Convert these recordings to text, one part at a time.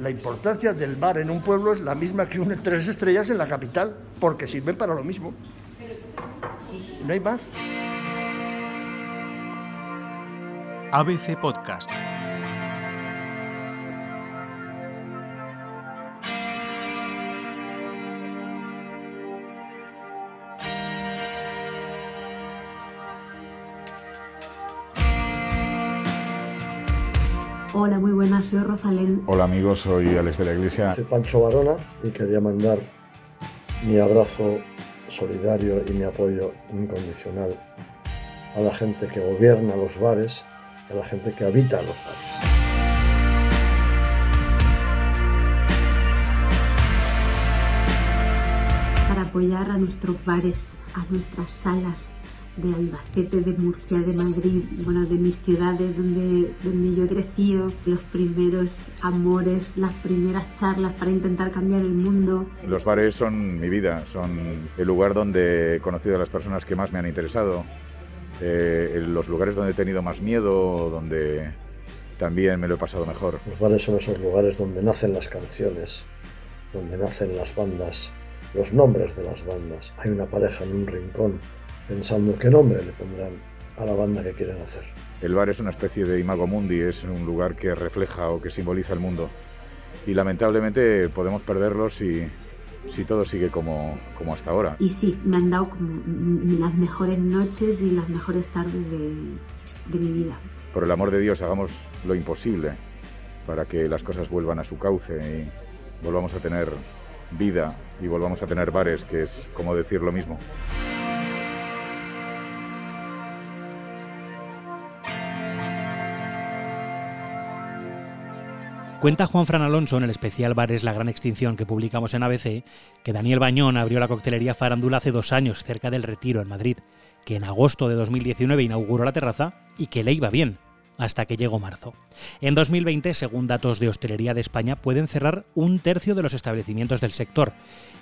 la importancia del bar en un pueblo es la misma que un tres estrellas en la capital, porque sirven para lo mismo. No hay más. ABC Podcast. Hola, muy buenas, soy Rosalén. Hola amigos, soy Alex de la Iglesia. Soy Pancho Barona y quería mandar mi abrazo solidario y mi apoyo incondicional a la gente que gobierna los bares y a la gente que habita los bares. Para apoyar a nuestros bares, a nuestras salas, de Albacete, de Murcia, de Madrid, bueno, de mis ciudades donde, donde yo he crecido, los primeros amores, las primeras charlas para intentar cambiar el mundo. Los bares son mi vida, son el lugar donde he conocido a las personas que más me han interesado, eh, los lugares donde he tenido más miedo, donde también me lo he pasado mejor. Los bares son esos lugares donde nacen las canciones, donde nacen las bandas, los nombres de las bandas. Hay una pareja en un rincón pensando qué nombre le pondrán a la banda que quieren hacer. El bar es una especie de imago mundi, es un lugar que refleja o que simboliza el mundo. Y lamentablemente podemos perderlo si, si todo sigue como, como hasta ahora. Y sí, me han dado como las mejores noches y las mejores tardes de, de mi vida. Por el amor de Dios, hagamos lo imposible para que las cosas vuelvan a su cauce y volvamos a tener vida y volvamos a tener bares, que es como decir lo mismo. Cuenta Juan Fran Alonso en el especial Bares La Gran Extinción que publicamos en ABC que Daniel Bañón abrió la coctelería Farándula hace dos años cerca del Retiro en Madrid, que en agosto de 2019 inauguró la terraza y que le iba bien hasta que llegó marzo. En 2020, según datos de Hostelería de España, pueden cerrar un tercio de los establecimientos del sector.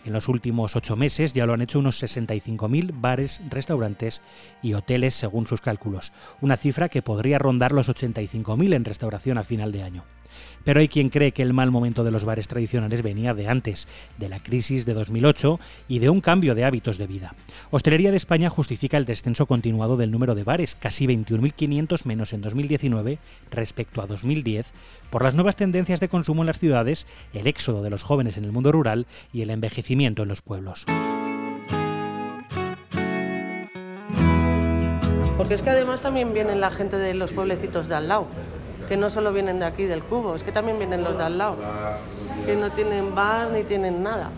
En los últimos ocho meses ya lo han hecho unos 65.000 bares, restaurantes y hoteles, según sus cálculos, una cifra que podría rondar los 85.000 en restauración a final de año. Pero hay quien cree que el mal momento de los bares tradicionales venía de antes, de la crisis de 2008 y de un cambio de hábitos de vida. Hostelería de España justifica el descenso continuado del número de bares, casi 21.500 menos en 2019 respecto a 2010, por las nuevas tendencias de consumo en las ciudades, el éxodo de los jóvenes en el mundo rural y el envejecimiento en los pueblos. Porque es que además también vienen la gente de los pueblecitos de al lado que no solo vienen de aquí del cubo, es que también vienen los de al lado, que no tienen bar ni tienen nada,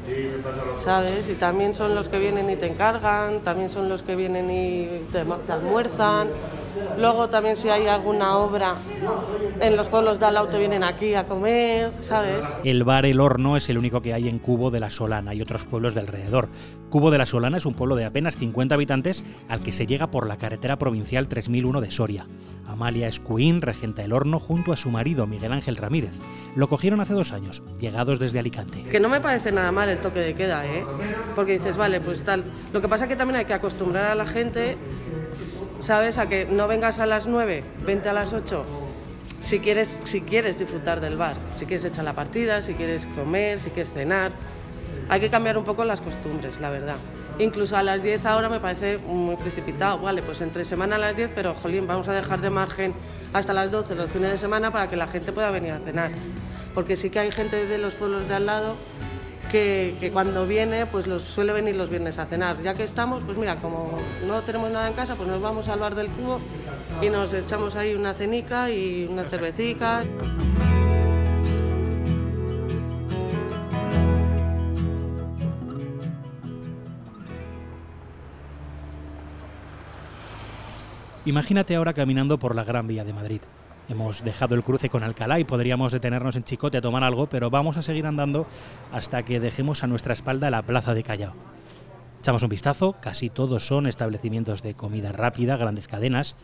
¿sabes? Y también son los que vienen y te encargan, también son los que vienen y te, almuerzan. Luego también si hay alguna obra en los pueblos de al lado te vienen aquí a comer, ¿sabes? El bar El Horno es el único que hay en Cubo de la Solana y otros pueblos de alrededor. Cubo de la Solana es un pueblo de apenas 50 habitantes al que se llega por la carretera provincial 3001 de Soria. Amalia Escuín regenta el horno junto a su marido Miguel Ángel Ramírez. Lo cogieron hace dos años, llegados desde Alicante. Que no me parece nada mal el toque de queda, ¿eh? Porque dices, vale, pues tal. Lo que pasa es que también hay que acostumbrar a la gente, ¿sabes? A que no vengas a las 9, vente a las 8. Si quieres, si quieres disfrutar del bar, si quieres echar la partida, si quieres comer, si quieres cenar. Hay que cambiar un poco las costumbres, la verdad. Incluso a las 10 ahora me parece muy precipitado. Vale, pues entre semana a las 10, pero jolín, vamos a dejar de margen hasta las 12 los fines de semana para que la gente pueda venir a cenar. Porque sí que hay gente de los pueblos de al lado que, cuando viene, pues los suele venir los viernes a cenar. Ya que estamos, pues mira, como no tenemos nada en casa, pues nos vamos al bar del cubo y nos echamos ahí una cenica y una cervecita. Imagínate ahora caminando por la Gran Vía de Madrid. Hemos dejado el cruce con Alcalá y podríamos detenernos en Chicote a tomar algo, pero vamos a seguir andando hasta que dejemos a nuestra espalda la plaza de Callao. Echamos un vistazo, casi todos son establecimientos de comida rápida, grandes cadenas,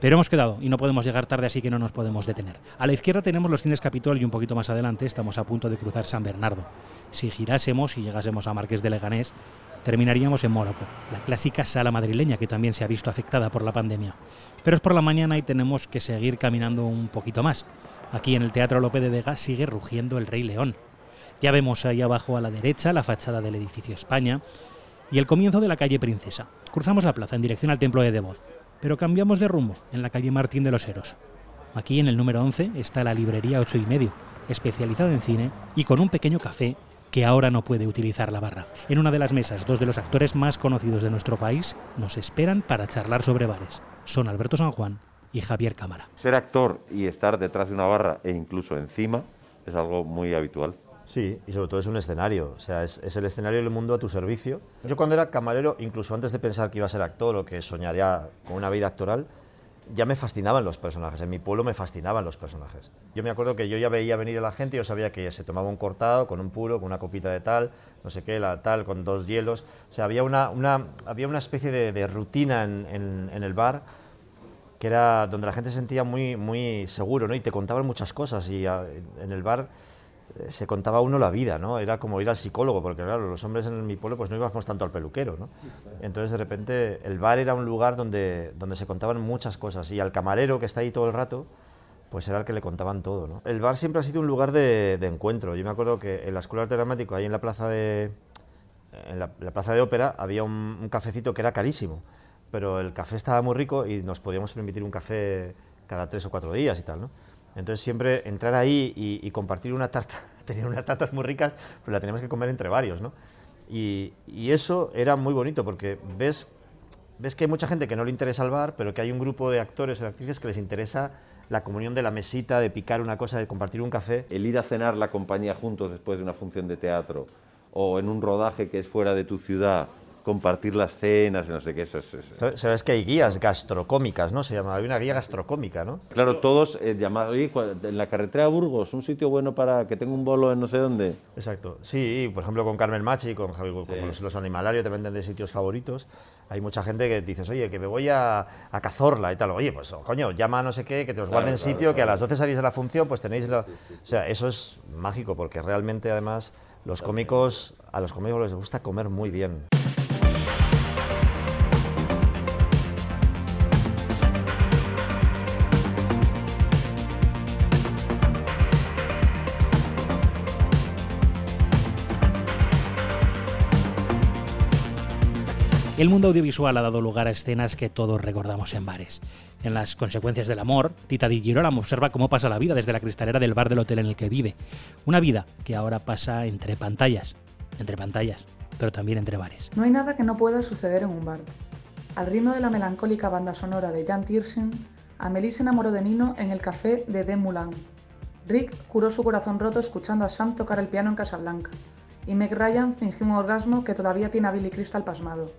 Pero hemos quedado y no podemos llegar tarde, así que no nos podemos detener. A la izquierda tenemos los cines Capitol y un poquito más adelante estamos a punto de cruzar San Bernardo. Si girásemos y llegásemos a Marqués de Leganés, terminaríamos en Mónaco, la clásica sala madrileña que también se ha visto afectada por la pandemia. Pero es por la mañana y tenemos que seguir caminando un poquito más. Aquí en el Teatro Lope de Vega sigue rugiendo el Rey León. Ya vemos ahí abajo a la derecha la fachada del edificio España y el comienzo de la calle Princesa. Cruzamos la plaza en dirección al templo de Devot, pero cambiamos de rumbo en la calle Martín de los Heros. Aquí en el número 11 está la librería 8 y medio, especializada en cine y con un pequeño café que ahora no puede utilizar la barra. En una de las mesas, dos de los actores más conocidos de nuestro país nos esperan para charlar sobre bares. Son Alberto San Juan y Javier Cámara. Ser actor y estar detrás de una barra e incluso encima es algo muy habitual. Sí, y sobre todo es un escenario, o sea, es, el escenario del mundo a tu servicio. Yo cuando era camarero, incluso antes de pensar que iba a ser actor o que soñaría con una vida actoral, ya me fascinaban los personajes, en mi pueblo me fascinaban los personajes. Yo me acuerdo que yo ya veía venir a la gente y yo sabía que se tomaba un cortado con un puro, con una copita de tal, no sé qué, la tal, con dos hielos. O sea, había una, una había una especie de, rutina en, el bar que era donde la gente se sentía muy, muy seguro, ¿no? Y te contaban muchas cosas y en el bar se contaba uno la vida, ¿no? Era como ir al psicólogo, porque claro, los hombres en mi pueblo pues no íbamos tanto al peluquero, ¿no? Entonces de repente el bar era un lugar donde, donde se contaban muchas cosas y al camarero que está ahí todo el rato, pues era el que le contaban todo. El bar siempre ha sido un lugar de, encuentro. Yo me acuerdo que en la Escuela de Arte Dramático, ahí en la plaza de, la, plaza de ópera, había un, un cafecito que era carísimo, pero el café estaba muy rico y nos podíamos permitir un café cada tres o cuatro días y tal, ¿no? Entonces siempre entrar ahí y, compartir una tarta, tenían unas tartas muy ricas, pero la teníamos que comer entre varios, ¿no? Y, eso era muy bonito porque ves, ves que hay mucha gente que no le interesa el bar, pero que hay un grupo de actores o de actrices que les interesa la comunión de la mesita, de picar una cosa, de compartir un café. El ir a cenar la compañía juntos después de una función de teatro o en un rodaje que es fuera de tu ciudad compartir las cenas, no sé qué, eso, es... Sabes que hay guías gastrocómicas, ¿no? Se llama, hay una guía gastrocómica, ¿no? Claro, todos eh, llamados, oye, en la carretera a Burgos, un sitio bueno para que tenga un bolo en no sé dónde. Exacto, sí, por ejemplo con Carmen Machi, con, los, animalarios te venden de sitios favoritos, hay mucha gente que dices, oye, que me voy a, a Cazorla y tal, oye, pues oh, coño, llama a no sé qué, que te los guarden sitio, que a las 12 salís de la función, pues tenéis... O sea, eso es mágico, porque realmente además los cómicos, a los cómicos les gusta comer muy bien. El mundo audiovisual ha dado lugar a escenas que todos recordamos en bares. En las consecuencias del amor, Tita Di Girolamo observa cómo pasa la vida desde la cristalera del bar del hotel en el que vive. Una vida que ahora pasa entre pantallas, entre pantallas, pero también entre bares. No hay nada que no pueda suceder en un bar. Al ritmo de la melancólica banda sonora de Jan Tiersen, Amelie se enamoró de Nino en el café de De Moulin. Rick curó su corazón roto escuchando a Sam tocar el piano en Casablanca. Y Meg Ryan fingió un orgasmo que todavía tiene a Billy Crystal pasmado.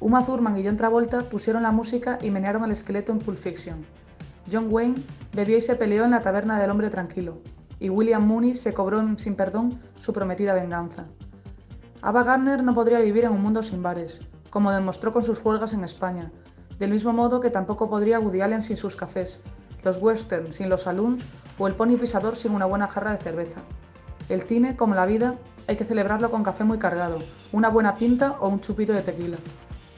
Uma Thurman y John Travolta pusieron la música y menearon el esqueleto en Pulp Fiction. John Wayne bebió y se peleó en la taberna del hombre tranquilo. Y William Mooney se cobró sin perdón su prometida venganza. Ava Gardner no podría vivir en un mundo sin bares, como demostró con sus huelgas en España, del mismo modo que tampoco podría Woody Allen sin sus cafés, los westerns sin los saloons o el pony pisador sin una buena jarra de cerveza. El cine, como la vida, hay que celebrarlo con café muy cargado, una buena pinta o un chupito de tequila.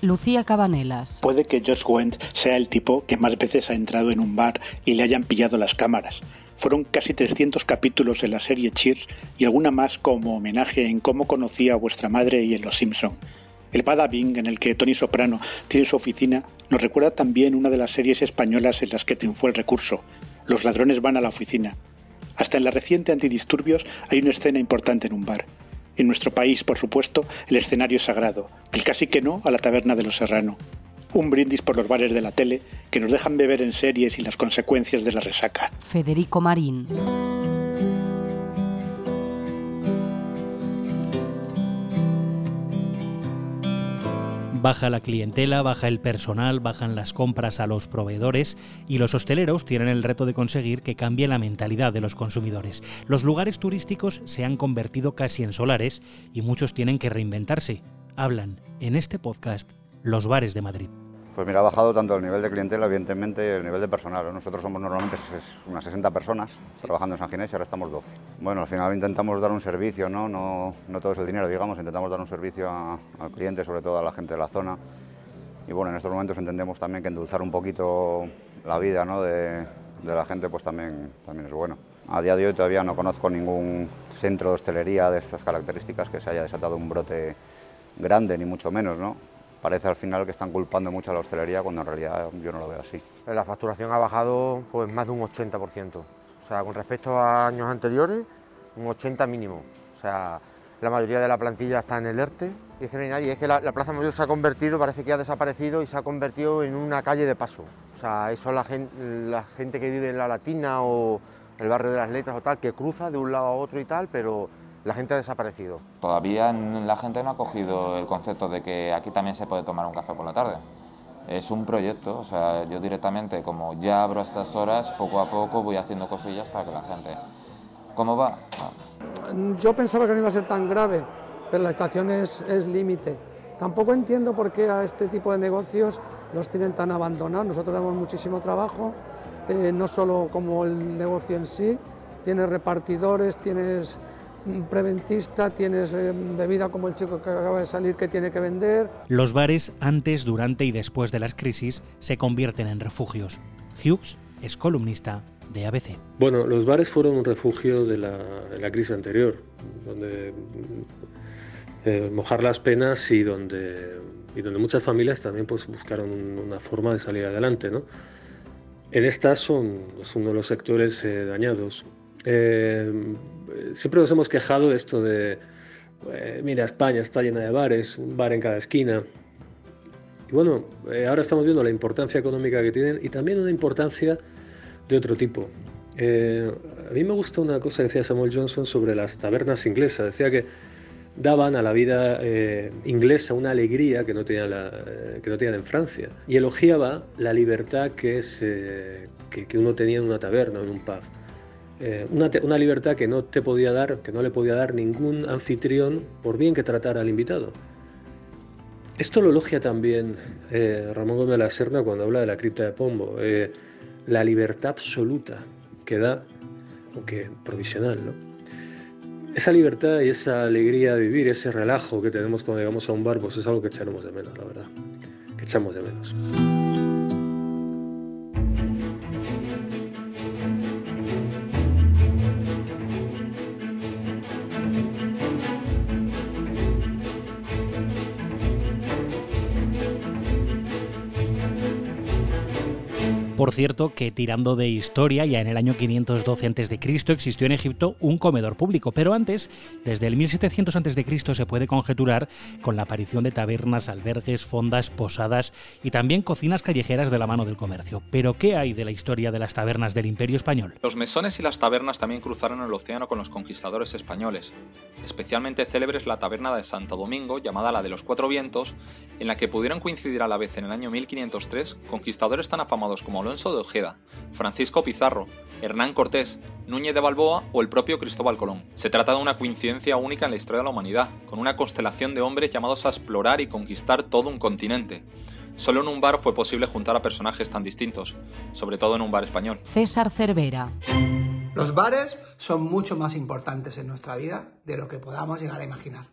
Lucía Cabanelas. Puede que Josh Wendt sea el tipo que más veces ha entrado en un bar y le hayan pillado las cámaras. Fueron casi 300 capítulos en la serie Cheers y alguna más como homenaje en cómo conocía a vuestra madre y en Los Simpson. El Bada Bing, en el que Tony Soprano tiene su oficina, nos recuerda también una de las series españolas en las que triunfó el recurso. Los ladrones van a la oficina. Hasta en la reciente Antidisturbios hay una escena importante en un bar. En nuestro país, por supuesto, el escenario es sagrado, el casi que no a la taberna de los Serrano. Un brindis por los bares de la tele que nos dejan beber en series y las consecuencias de la resaca. Federico Marín. Baja la clientela, baja el personal, bajan las compras a los proveedores y los hosteleros tienen el reto de conseguir que cambie la mentalidad de los consumidores. Los lugares turísticos se han convertido casi en solares y muchos tienen que reinventarse. Hablan en este podcast los bares de Madrid. Pues mira, ha bajado tanto el nivel de clientela, evidentemente, el nivel de personal. Nosotros somos normalmente unas 60 personas trabajando en San Ginés y ahora estamos 12. Bueno, al final intentamos dar un servicio, ¿no? No, no todo es el dinero, digamos, intentamos dar un servicio al cliente, sobre todo a la gente de la zona. Y bueno, en estos momentos entendemos también que endulzar un poquito la vida ¿no? de, de la gente pues también, también es bueno. A día de hoy todavía no conozco ningún centro de hostelería de estas características que se haya desatado un brote grande, ni mucho menos, ¿no? Parece al final que están culpando mucho a la hostelería cuando en realidad yo no lo veo así. La facturación ha bajado pues más de un 80%. O sea, con respecto a años anteriores, un 80 mínimo. O sea, la mayoría de la plantilla está en el ERTE y es que no hay nadie. Es que la, Plaza Mayor se ha convertido, parece que ha desaparecido y se ha convertido en una calle de paso. O sea, eso la la gente que vive en la Latina o el barrio de las letras o tal, que cruza de un lado a otro y tal, pero la gente ha desaparecido. Todavía la gente no ha cogido el concepto de que aquí también se puede tomar un café por la tarde. Es un proyecto, o sea, yo directamente, como ya abro a estas horas, poco a poco voy haciendo cosillas para que la gente... ¿Cómo va? Yo pensaba que no iba a ser tan grave, pero la estación es, es límite. Tampoco entiendo por qué a este tipo de negocios los tienen tan abandonados. Nosotros damos muchísimo trabajo, eh, no solo como el negocio en sí, tienes repartidores, tienes preventista, tienes eh, bebida como el chico que acaba de salir que tiene que vender. Los bares antes, durante y después de las crisis se convierten en refugios. Hughes es columnista de ABC. Bueno, los bares fueron un refugio de la, de la crisis anterior, donde eh, mojar las penas y donde, y donde muchas familias también pues, buscaron una forma de salir adelante. ¿no? En estas son, es uno de los sectores eh, dañados. Eh, siempre nos hemos quejado de esto de, mira, España está llena de bares, un bar en cada esquina. Y bueno, ahora estamos viendo la importancia económica que tienen y también una importancia de otro tipo. a mí me gusta una cosa que decía Samuel Johnson sobre las tabernas inglesas. Decía que daban a la vida eh, inglesa una alegría que no, tenían eh, que no tenían en Francia. Y elogiaba la libertad que, que, uno tenía en una taberna o en un pub. Eh, una, libertad que no te podía dar, que no le podía dar ningún anfitrión por bien que tratara al invitado. Esto lo elogia también Ramón Gómez de la Serna cuando habla de la cripta de Pombo, la libertad absoluta que da, aunque provisional, ¿no? esa libertad y esa alegría de vivir, ese relajo que tenemos cuando llegamos a un bar, pues es algo que echaremos de menos, la verdad. Que echamos de menos. Por cierto, que tirando de historia, ya en el año 512 a.C. existió en Egipto un comedor público, pero antes, desde el 1700 a.C. se puede conjeturar con la aparición de tabernas, albergues, fondas, posadas y también cocinas callejeras de la mano del comercio. Pero ¿qué hay de la historia de las tabernas del Imperio Español? Los mesones y las tabernas también cruzaron el océano con los conquistadores españoles. Especialmente célebre es la taberna de Santo Domingo, llamada la de los Cuatro Vientos, en la que pudieron coincidir a la vez en el año 1503 conquistadores tan afamados como Alonso de Ojeda, Francisco Pizarro, Hernán Cortés, Núñez de Balboa o el propio Cristóbal Colón. Se trata de una coincidencia única en la historia de la humanidad, con una constelación de hombres llamados a explorar y conquistar todo un continente. Solo en un bar fue posible juntar a personajes tan distintos, sobre todo en un bar español. César Cervera. Los bares son mucho más importantes en nuestra vida de lo que podamos llegar a imaginar.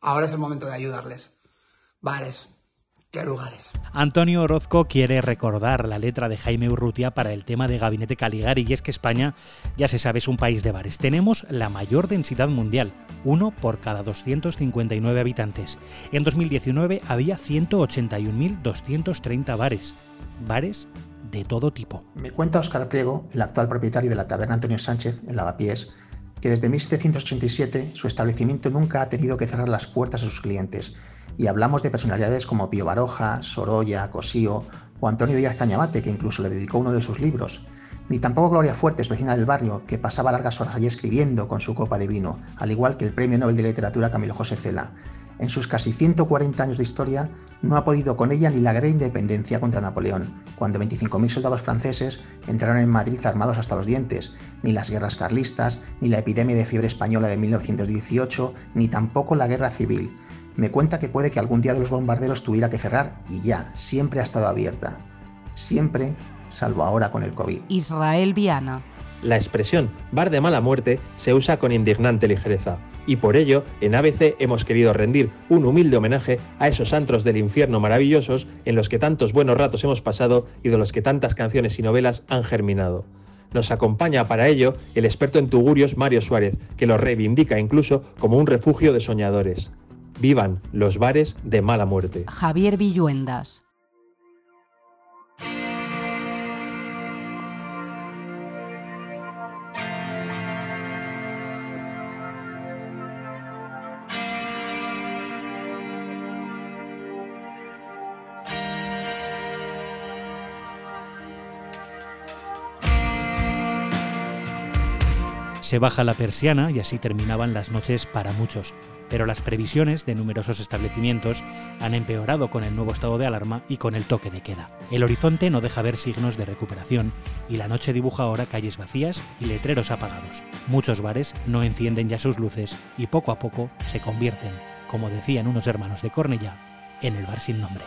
Ahora es el momento de ayudarles. Bares, lugares. Antonio Orozco quiere recordar la letra de Jaime Urrutia para el tema de Gabinete Caligari y es que España, ya se sabe, es un país de bares. Tenemos la mayor densidad mundial, uno por cada 259 habitantes. En 2019 había 181.230 bares. Bares de todo tipo. Me cuenta Óscar Priego, el actual propietario de la taberna Antonio Sánchez en Lavapiés, que desde 1787 su establecimiento nunca ha tenido que cerrar las puertas a sus clientes y hablamos de personalidades como Pío Baroja, Sorolla, Cosío o Antonio Díaz Cañabate, que incluso le dedicó uno de sus libros, ni tampoco Gloria Fuertes, vecina del barrio, que pasaba largas horas allí escribiendo con su copa de vino, al igual que el Premio Nobel de Literatura Camilo José Cela. En sus casi 140 años de historia, no ha podido con ella ni la gran independencia contra Napoleón, cuando 25.000 soldados franceses entraron en Madrid armados hasta los dientes, ni las guerras carlistas, ni la epidemia de fiebre española de 1918, ni tampoco la guerra civil, Me cuenta que puede que algún día de los bombarderos tuviera que cerrar y ya, siempre ha estado abierta. Siempre, salvo ahora con el COVID. Israel Viana. La expresión bar de mala muerte se usa con indignante ligereza y por ello en ABC hemos querido rendir un humilde homenaje a esos antros del infierno maravillosos en los que tantos buenos ratos hemos pasado y de los que tantas canciones y novelas han germinado. Nos acompaña para ello el experto en tugurios Mario Suárez, que lo reivindica incluso como un refugio de soñadores. Vivan los bares de mala muerte. Javier Villuendas. Se baja la persiana y así terminaban las noches para muchos, pero las previsiones de numerosos establecimientos han empeorado con el nuevo estado de alarma y con el toque de queda. El horizonte no deja ver signos de recuperación y la noche dibuja ahora calles vacías y letreros apagados. Muchos bares no encienden ya sus luces y poco a poco se convierten, como decían unos hermanos de Cornellá, en el bar sin nombre.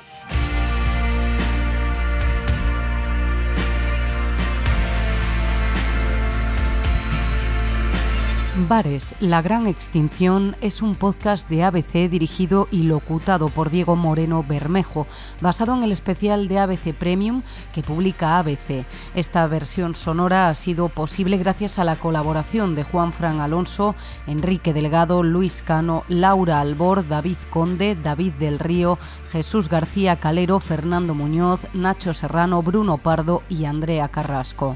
Bares, la gran extinción es un podcast de ABC dirigido y locutado por Diego Moreno Bermejo, basado en el especial de ABC Premium que publica ABC. Esta versión sonora ha sido posible gracias a la colaboración de Juan Fran Alonso, Enrique Delgado, Luis Cano, Laura Albor, David Conde, David del Río, Jesús García Calero, Fernando Muñoz, Nacho Serrano, Bruno Pardo y Andrea Carrasco.